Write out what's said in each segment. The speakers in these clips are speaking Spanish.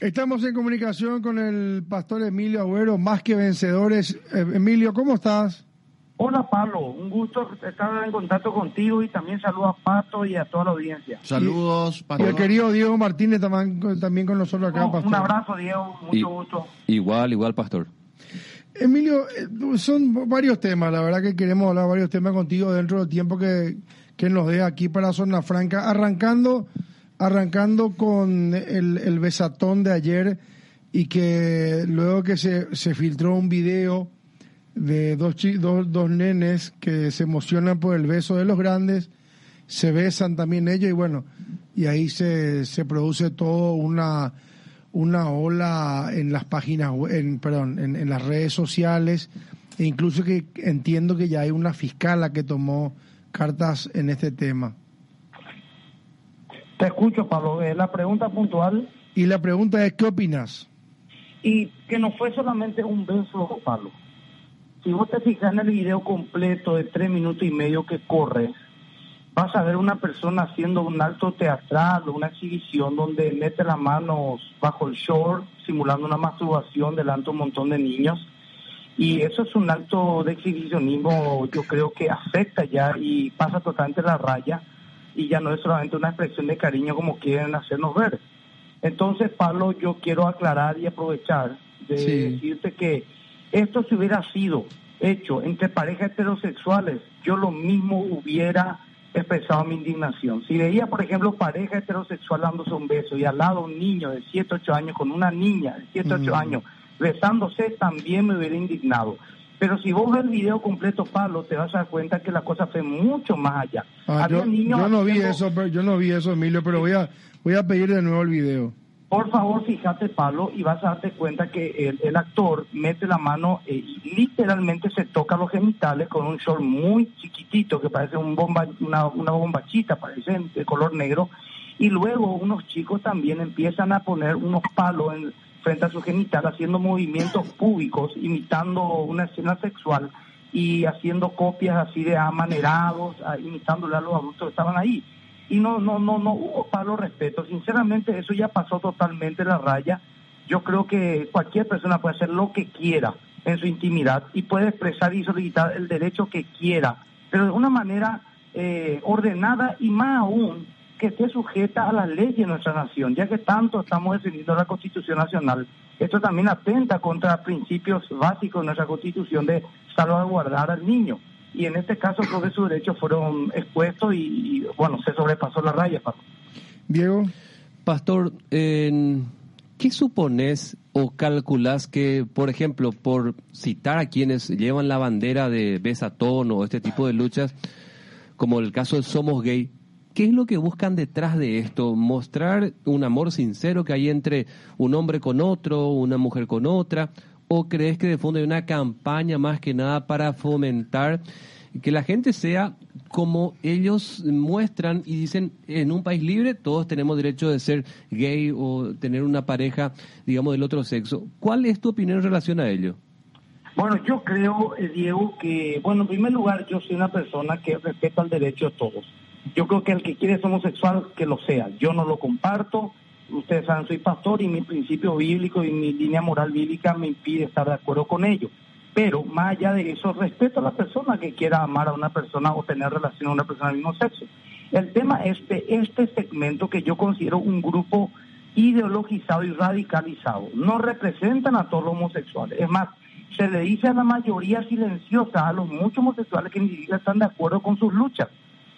Estamos en comunicación con el pastor Emilio Agüero, más que vencedores. Eh, Emilio, ¿cómo estás? Hola Pablo, un gusto estar en contacto contigo y también saludo a Pato y a toda la audiencia. Saludos, Y el querido Diego Martínez también, también con nosotros acá, Oh, pastor. un abrazo Diego, mucho Y- gusto. Igual, igual, pastor. Emilio, eh, son varios temas, la verdad que queremos hablar varios temas contigo dentro del tiempo que, que nos dé aquí para Zona Franca, arrancando, arrancando con el, el besatón de ayer y que luego que se, se filtró un video de dos, dos, dos nenes que se emocionan por el beso de los grandes, se besan también ellos y bueno, y ahí se, se produce todo una una ola en las páginas, en, perdón, en, en las redes sociales, e incluso que entiendo que ya hay una fiscala que tomó cartas en este tema. Te escucho Pablo, Eh, la pregunta puntual Y la pregunta es, ¿qué opinas? y que no fue solamente un beso Pablo. Si vos te fijas en el video completo de tres minutos y medio que corre, vas a ver una persona haciendo un acto teatral una exhibición donde mete las manos bajo el short, simulando una masturbación delante de un montón de niños. Y eso es un acto de exhibicionismo, yo creo que afecta ya y pasa totalmente la raya y ya no es solamente una expresión de cariño como quieren hacernos ver. Entonces, Pablo, yo quiero aclarar y aprovechar de Sí. decirte que esto si hubiera sido hecho entre parejas heterosexuales, yo lo mismo hubiera expresado mi indignación. Si veía, por ejemplo, pareja heterosexual dándose un beso y al lado un niño de 7, 8 años con una niña de 7, 8 Mm. años besándose, también me hubiera indignado. Pero si vos ves el video completo, Pablo, te vas a dar cuenta que la cosa fue mucho más allá. Ah, Había yo, niños yo no vi eso, pero yo no vi eso, Emilio, pero voy a voy a pedir de nuevo el video. Por favor, fíjate, Pablo, y vas a darte cuenta que el, el actor mete la mano eh, y literalmente se toca los genitales con un short muy chiquitito que parece un bomba, una, una bombachita, parece de color negro. Y luego unos chicos también empiezan a poner unos palos en, frente a su genital, haciendo movimientos públicos, imitando una escena sexual y haciendo copias así de amanerados, ah, imitándole a los adultos que estaban ahí. Y no no no no hubo palo respeto. Sinceramente eso ya pasó totalmente la raya. Yo creo que cualquier persona puede hacer lo que quiera en su intimidad y puede expresar y solicitar el derecho que quiera pero de una manera eh, ordenada y más aún que esté sujeta a las leyes de nuestra nación ya que tanto estamos defendiendo la Constitución Nacional esto también atenta contra principios básicos de nuestra Constitución de salvaguardar al niño y en este caso creo que sus derechos fueron expuestos y, y, bueno, se sobrepasó la raya. Pablo. Diego, Pastor, en- ¿qué supones o calculas que, por ejemplo, por citar a quienes llevan la bandera de besatón o este tipo de luchas, como el caso de Somos Gay, ¿qué es lo que buscan detrás de esto? ¿Mostrar un amor sincero que hay entre un hombre con otro, una mujer con otra? ¿O crees que de fondo hay una campaña más que nada para fomentar que la gente sea como ellos muestran y dicen, en un país libre todos tenemos derecho de ser gay o tener una pareja, digamos, del otro sexo? ¿Cuál es tu opinión en relación a ello? Bueno, yo creo, eh, Diego, que, bueno, en primer lugar, yo soy una persona que respeta el derecho de todos. Yo creo que el que quiere ser homosexual, que lo sea. Yo no lo comparto. Ustedes saben, soy pastor y mi principio bíblico y mi línea moral bíblica me impide estar de acuerdo con ello. Pero más allá de eso, respeto a la persona que quiera amar a una persona o tener relación a una persona del mismo sexo. El tema es de este segmento que yo considero un grupo ideologizado y radicalizado. No representan a todos los homosexuales. Es más, se le dice a la mayoría silenciosa, a los muchos homosexuales que ni siquiera están de acuerdo con sus luchas.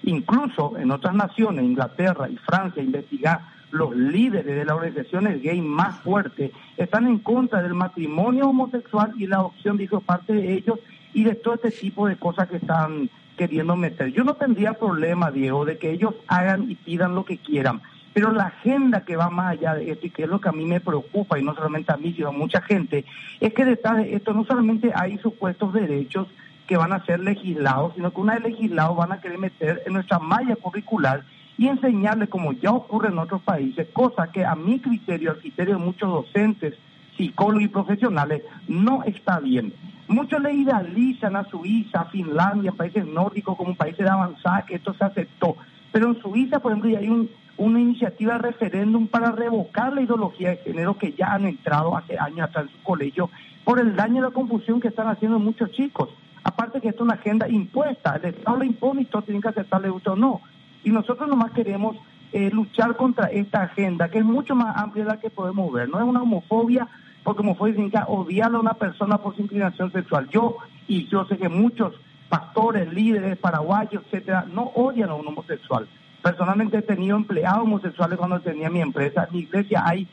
Incluso en otras naciones, Inglaterra y Francia, investigar los líderes de las organizaciones gay más fuertes están en contra del matrimonio homosexual y la adopción de parte de ellos y de todo este tipo de cosas que están queriendo meter. Yo no tendría problema, Diego, de que ellos hagan y pidan lo que quieran, pero la agenda que va más allá de esto y que es lo que a mí me preocupa, y no solamente a mí, sino a mucha gente, es que detrás de esto no solamente hay supuestos derechos, que van a ser legislados, sino que una vez legislados van a querer meter en nuestra malla curricular y enseñarle, como ya ocurre en otros países, cosa que a mi criterio, al criterio de muchos docentes, psicólogos y profesionales, no está bien. Muchos le idealizan a Suiza, a Finlandia, países nórdicos como países de avanzada, que esto se aceptó. Pero en Suiza, por ejemplo, ya hay un, una iniciativa de referéndum para revocar la ideología de género que ya han entrado hace años atrás en su colegio por el daño y la confusión que están haciendo muchos chicos. Aparte que esto es una agenda impuesta, el Estado lo impone y todos tienen que aceptarle gusto o no. Y nosotros nomás queremos eh, luchar contra esta agenda, que es mucho más amplia de la que podemos ver. No es una homofobia, porque homofobia significa odiar a una persona por su inclinación sexual. Yo, y yo sé que muchos pastores, líderes, paraguayos, etcétera, no odian a un homosexual. Personalmente he tenido empleados homosexuales cuando tenía mi empresa. Mi iglesia hay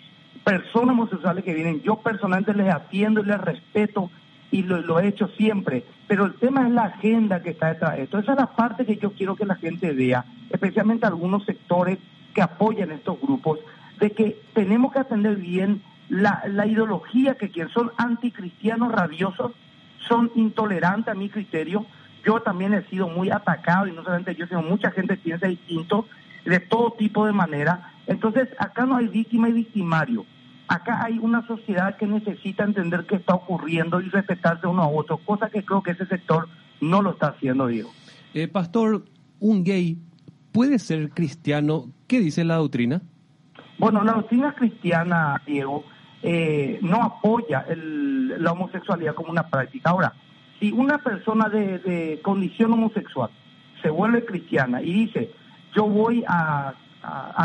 personas homosexuales que vienen. Yo personalmente les atiendo y les respeto y lo, he hecho siempre. Pero el tema es la agenda que está detrás de esto. Esa es la parte que yo quiero que la gente vea, especialmente algunos sectores que apoyan estos grupos, de que tenemos que atender bien la, la ideología que quieren. Son anticristianos rabiosos, son intolerantes a mi criterio. Yo también he sido muy atacado, y no solamente yo, sino mucha gente piensa distinto, de todo tipo de manera. Entonces, acá no hay víctima y victimario Acá hay una sociedad que necesita entender qué está ocurriendo y respetarse uno a otro, cosa que creo que ese sector no lo está haciendo, Diego. Eh, pastor, un gay puede ser cristiano. ¿Qué dice la doctrina? Bueno, la doctrina cristiana, Diego, eh, no apoya el, la homosexualidad como una práctica. Ahora, si una persona de, de, condición homosexual se vuelve cristiana y dice, yo voy a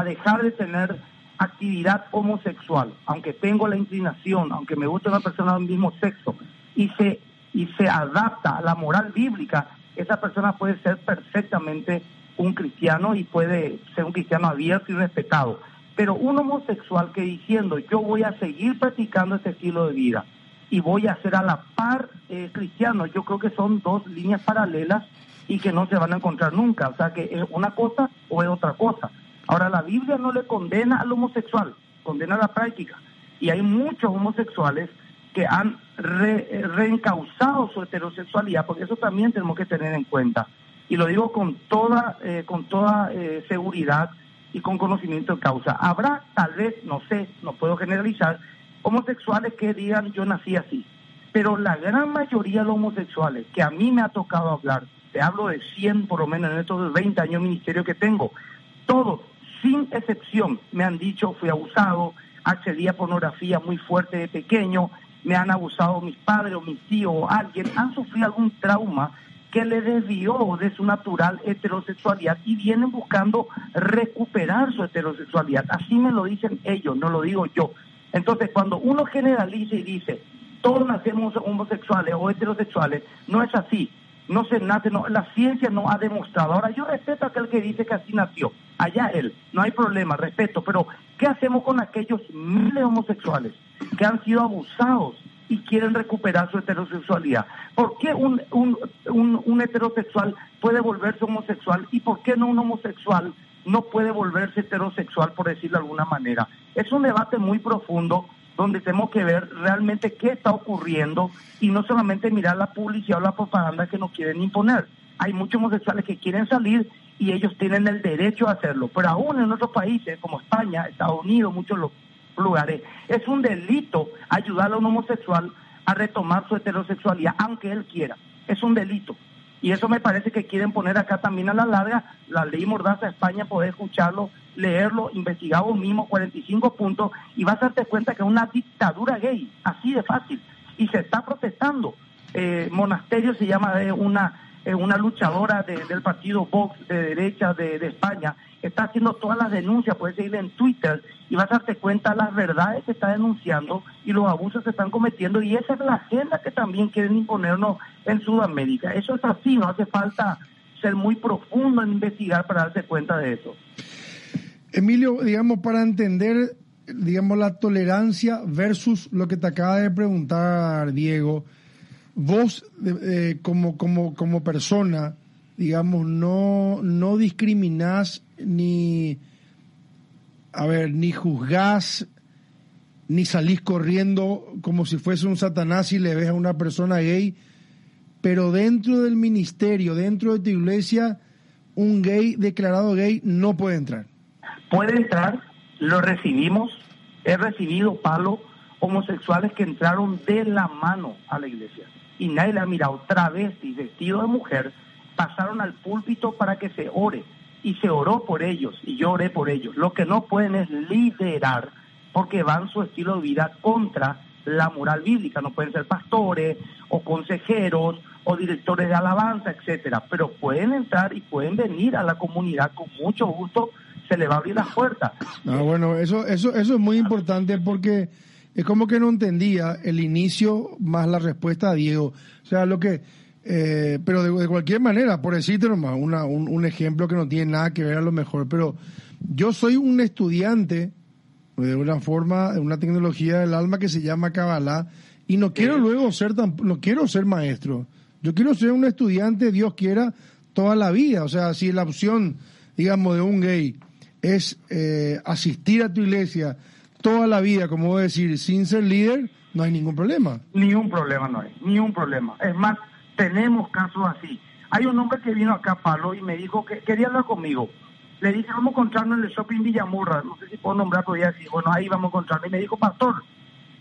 dejar de tener actividad homosexual, aunque tengo la inclinación, aunque me guste una persona del mismo sexo, y se, y se adapta a la moral bíblica, esa persona puede ser perfectamente un cristiano y puede ser un cristiano abierto y respetado. Pero un homosexual que diciendo yo voy a seguir practicando este estilo de vida y voy a ser a la par eh, cristiano, yo creo que son dos líneas paralelas y que no se van a encontrar nunca. O sea que es una cosa o es otra cosa. Ahora, la Biblia no le condena al homosexual, condena la práctica. Y hay muchos homosexuales que han re, reencauzado su heterosexualidad, porque eso también tenemos que tener en cuenta. Y lo digo con toda, eh, con toda eh, seguridad y con conocimiento de causa. Habrá, tal vez, no sé, no puedo generalizar, homosexuales que digan yo nací así. Pero la gran mayoría de los homosexuales que a mí me ha tocado hablar, te hablo de 100 por lo menos en estos 20 años ministerio que tengo, todos sin excepción me han dicho fui abusado, accedí a pornografía muy fuerte de pequeño, me han abusado mis padres o mis tíos o alguien, han sufrido algún trauma que le desvió de su natural heterosexualidad y vienen buscando recuperar su heterosexualidad. Así me lo dicen ellos, no lo digo yo. Entonces, cuando uno generaliza y dice, todos nacemos homosexuales o heterosexuales, no es así no se nace, no, la ciencia no ha demostrado. Ahora, yo respeto a aquel que dice que así nació, allá él, no hay problema, respeto, pero ¿qué hacemos con aquellos miles de homosexuales que han sido abusados y quieren recuperar su heterosexualidad? ¿Por qué un, un, un, un heterosexual puede volverse homosexual y por qué no un homosexual no puede volverse heterosexual, por decirlo de alguna manera? Es un debate muy profundo donde tenemos que ver realmente qué está ocurriendo y no solamente mirar la publicidad o la propaganda que nos quieren imponer. Hay muchos homosexuales que quieren salir y ellos tienen el derecho a hacerlo, pero aún en otros países como España, Estados Unidos, muchos lugares, es un delito ayudar a un homosexual a retomar su heterosexualidad, aunque él quiera. Es un delito. Y eso me parece que quieren poner acá también a la larga. La ley Mordaza España, poder escucharlo leerlo, investigar vos mismo, 45 puntos, y vas a darte cuenta que es una dictadura gay, así de fácil. Y se está protestando. Eh, Monasterio se llama de una es una luchadora de, del partido Vox de derecha de, de, España, está haciendo todas las denuncias, puedes seguirle en Twitter y vas a darte cuenta las verdades que está denunciando y los abusos que están cometiendo y esa es la agenda que también quieren imponernos en Sudamérica. Eso es así, no hace falta ser muy profundo en investigar para darse cuenta de eso. Emilio, digamos, para entender, digamos, la tolerancia versus lo que te acaba de preguntar Diego, vos eh, eh como, como persona, digamos, no, no discriminás ni, a ver, ni juzgás, ni salís corriendo como si fuese un satanás y le ves a una persona gay, pero dentro del ministerio, dentro de tu iglesia, un gay declarado gay no puede entrar. Puede entrar, lo recibimos, he recibido palos homosexuales que entraron de la mano a la iglesia y nadie le ha mirado travesti vestido de mujer, pasaron al púlpito para que se ore y se oró por ellos y yo oré por ellos. Lo que no pueden es liderar porque van su estilo de vida contra la moral bíblica. No pueden ser pastores o consejeros o directores de alabanza, etcétera, pero pueden entrar y pueden venir a la comunidad con mucho gusto. Se le va a abrir la puerta. Ah, bueno, eso, eso, eso es muy importante porque es como que no entendía el inicio más la respuesta a Diego. O sea, lo que eh, pero de, cualquier manera, por decirte nomás, una, un, ejemplo que no tiene nada que ver a lo mejor, pero yo soy un estudiante de una forma, de una tecnología del alma que se llama Kabbalah y no quiero luego ser tan, no quiero ser maestro. Yo quiero ser un estudiante, Dios quiera, toda la vida. O sea, si la opción, digamos, de un gay es eh, asistir a tu iglesia toda la vida, como voy a decir, sin ser líder, no hay ningún problema. Ni un problema no hay, ni un problema. Es más, tenemos casos así. Hay un hombre que vino acá, Palo, y me dijo que quería hablar conmigo. Le dije, vamos a encontrarnos en el shopping Villamurra. No sé si puedo nombrar, podía decir, bueno, ahí vamos a encontrarnos. Y me dijo, pastor,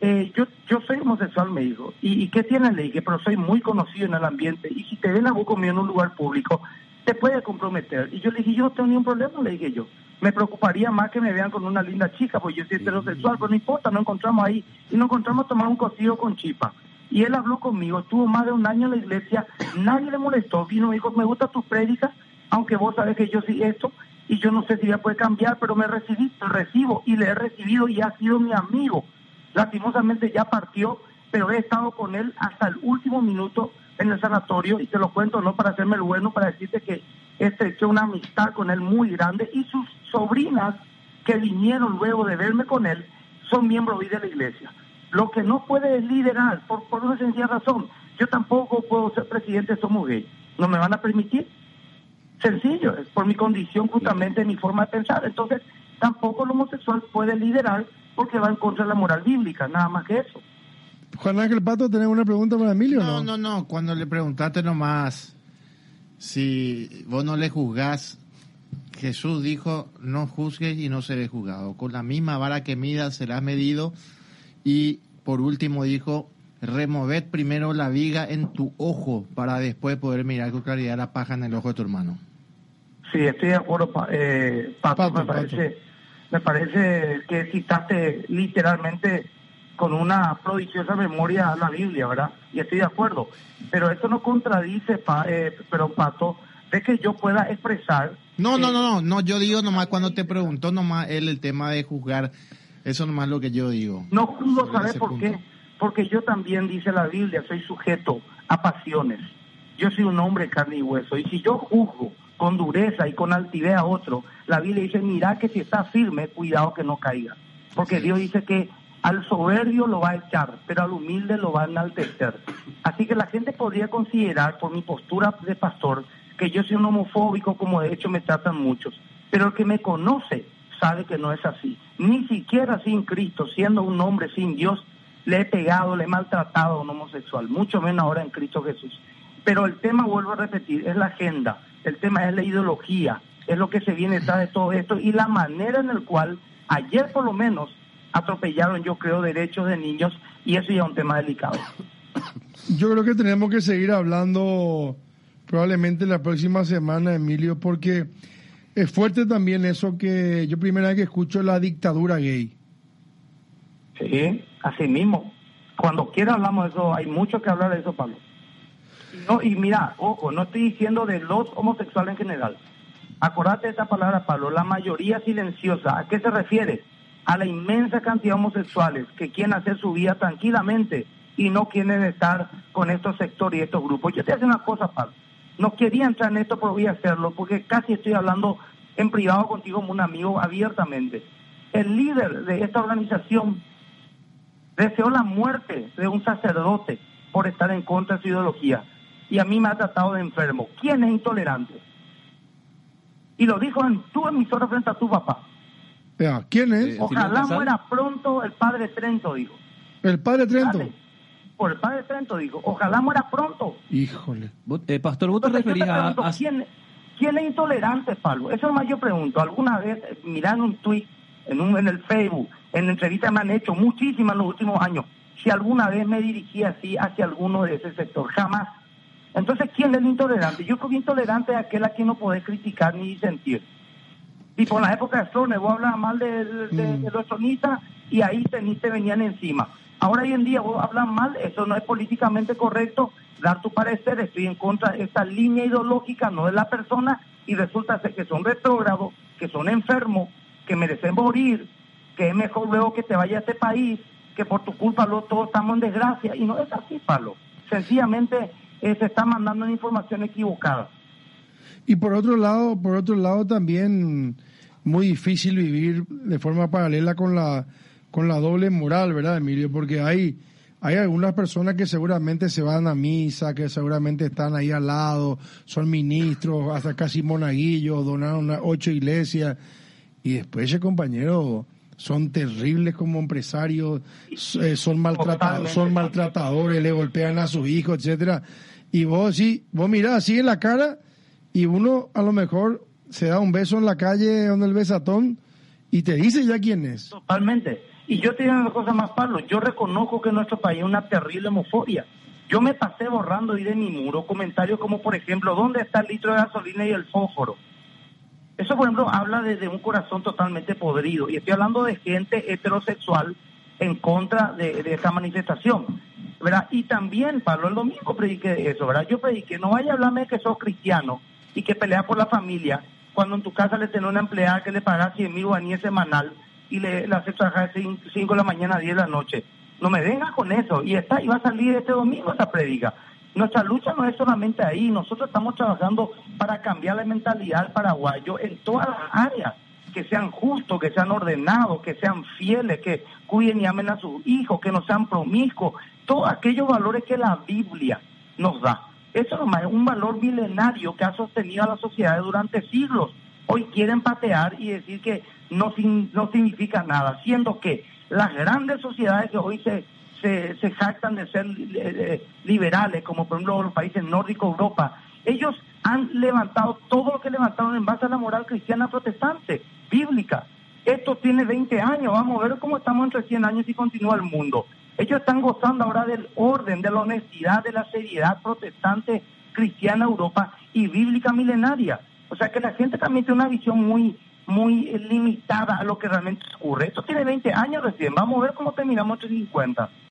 eh, yo, yo soy homosexual, me dijo. ¿Y, qué tiene? Le dije, pero soy muy conocido en el ambiente. Y si te ven a vos conmigo en un lugar público, te puede comprometer. Y yo le dije, yo no tengo ningún problema, le dije yo. Me preocuparía más que me vean con una linda chica, porque yo soy heterosexual, pero no importa, nos encontramos ahí. Y nos encontramos a tomar un cocido con chipa. Y él habló conmigo, estuvo más de un año en la iglesia, nadie le molestó, vino y dijo, me gusta tus prédicas, aunque vos sabes que yo sí esto, y yo no sé si ya puede cambiar, pero me recibí, recibo, y le he recibido y ha sido mi amigo. Lastimosamente ya partió, pero he estado con él hasta el último minuto en el sanatorio, y te lo cuento no para hacerme el bueno, para decirte que estreché una amistad con él muy grande, y sus sobrinas que vinieron luego de verme con él, son miembros hoy de la iglesia. Lo que no puede es liderar, por, por una sencilla razón. Yo tampoco puedo ser presidente de Somos Gay. ¿No me van a permitir? Sencillo, es por mi condición, justamente mi forma de pensar. Entonces, tampoco el homosexual puede liderar porque va en contra de la moral bíblica, nada más que eso. Juan Ángel Pato, ¿tenés una pregunta para Emilio? No, no, no, no. Cuando le preguntaste nomás si vos no le juzgás, Jesús dijo, no juzgues y no seré juzgado. Con la misma vara que mida será medido y por último dijo, removed primero la viga en tu ojo para después poder mirar con claridad la paja en el ojo de tu hermano. Sí, estoy de acuerdo, eh, Pato, me, parece, me parece que citaste literalmente con una prodigiosa memoria la Biblia, ¿verdad? Y estoy de acuerdo. Pero esto no contradice, eh, pero Pato, de que yo pueda expresar... No, no, no, no, no, yo digo nomás cuando te preguntó nomás él el tema de juzgar eso nomás lo que yo digo. No juzgo, ¿sabes por qué? Porque yo también, dice la Biblia, soy sujeto a pasiones. Yo soy un hombre carne y hueso. Y si yo juzgo con dureza y con altivez a otro, la Biblia dice, mira que si está firme, cuidado que no caiga. Porque Dios dice que al soberbio lo va a echar, pero al humilde lo va a enaltecer. Así que la gente podría considerar, por mi postura de pastor, que yo soy un homofóbico, como de hecho me tratan muchos. Pero el que me conoce sabe que no es así. Ni siquiera sin Cristo, siendo un hombre sin Dios, le he pegado, le he maltratado a un homosexual, mucho menos ahora en Cristo Jesús. Pero el tema, vuelvo a repetir, es la agenda, el tema es la ideología, es lo que se viene detrás de todo esto y la manera en la cual ayer por lo menos atropellaron, yo creo, derechos de niños y eso ya es un tema delicado. Yo creo que tenemos que seguir hablando probablemente la próxima semana, Emilio, porque es fuerte también eso que yo primera vez que escucho la dictadura gay. Sí, así mismo. Cuando quiera hablamos de eso, hay mucho que hablar de eso, Pablo. No, y mira, ojo, no estoy diciendo de los homosexuales en general. Acordate de esta palabra, Pablo, la mayoría silenciosa. ¿A qué se refiere? A la inmensa cantidad de homosexuales que quieren hacer su vida tranquilamente y no quieren estar con estos sectores y estos grupos. Yo te hago una cosa, Pablo. No quería entrar en esto, pero voy a hacerlo, porque casi estoy hablando en privado contigo como un amigo abiertamente. El líder de esta organización deseó la muerte de un sacerdote por estar en contra de su ideología. Y a mí me ha tratado de enfermo. ¿Quién es intolerante? Y lo dijo en tu emisora frente a tu papá. Ya, ¿Quién es? Eh, Ojalá muera pronto el padre Trento, dijo. El padre Trento. Dale. Por el padre Trento, dijo. Ojalá muera pronto. Híjole. Eh, pastor, vos te Entonces, yo referís te a... pregunto, a- ¿quién, ¿quién es intolerante, Pablo? Eso es más yo pregunto. ¿Alguna vez, eh, mirando un tuit en, un, en el Facebook, en entrevistas me han hecho muchísimas en los últimos años, si alguna vez me dirigí así hacia alguno de ese sector? Jamás. Entonces, ¿quién es el intolerante? Yo creo que intolerante es aquel a quien no podés criticar ni disentir. Tipo, en la época de Stroner, vos hablabas mal de, de- de- Mm. de los sonistas y ahí te, ni te venían encima. Ahora hoy en día vos hablas mal, eso no es políticamente correcto, dar tu parecer, estoy en contra de esta línea ideológica, no de la persona, y resulta ser que son retrógrados, que son enfermos, que merecen morir, que es mejor luego que te vaya a este país, que por tu culpa luego todos estamos en desgracia, y no es así, Pablo. Sencillamente eh, se está mandando una información equivocada. Y por otro lado, por otro lado también muy difícil vivir de forma paralela con la con la doble moral, ¿verdad, Emilio? Porque hay hay algunas personas que seguramente se van a misa, que seguramente están ahí al lado, son ministros, hasta casi monaguillos, donaron una- ocho iglesias y después ese compañero son terribles como empresarios, eh, son maltratados, Totalmente. son maltratadores, le golpean a sus hijos, etcétera. Y vos sí, vos mirás así en la cara y uno a lo mejor se da un beso en la calle donde el besatón y te dice ya quién es. Totalmente. Y yo te digo una cosa más, Pablo. Yo reconozco que en nuestro país hay una terrible homofobia. Yo me pasé borrando ahí de mi muro comentarios como, por ejemplo, ¿dónde está el litro de gasolina y el fósforo? Eso, por ejemplo, habla de, de un corazón totalmente podrido. Y estoy hablando de gente heterosexual en contra de, de esta manifestación. ¿verdad? Y también, Pablo, el domingo prediqué eso, ¿verdad? Yo prediqué, no vaya a hablarme de que sos cristiano y que pelea por la familia, cuando en tu casa le tenés una empleada que le paga 100 mil guaníes semanal y le, hace trabajar de 5 de la mañana a 10 de la noche. No me vengas con eso. Y está, y va a salir este domingo esa predica. Nuestra lucha no es solamente ahí, nosotros estamos trabajando para cambiar la mentalidad del paraguayo en todas las áreas, que sean justos, que sean ordenados, que sean fieles, que cuiden y amen a sus hijos, que no sean promiscuos, todos aquellos valores que la Biblia nos da. Eso es un valor milenario que ha sostenido a la sociedad durante siglos. Hoy quieren patear y decir que no, no significa nada, siendo que las grandes sociedades que hoy se, se, jactan de ser eh, liberales, como por ejemplo los países nórdicos, Europa, ellos han levantado todo lo que levantaron en base a la moral cristiana protestante, bíblica. Esto tiene 20 años, vamos a ver cómo estamos entre 100 años y continúa el mundo. Ellos están gozando ahora del orden, de la honestidad, de la seriedad protestante cristiana Europa y bíblica milenaria. O sea que la gente también tiene una visión muy muy eh, limitada a lo que realmente ocurre. Esto tiene 20 años recién. Vamos a ver cómo terminamos entre 50.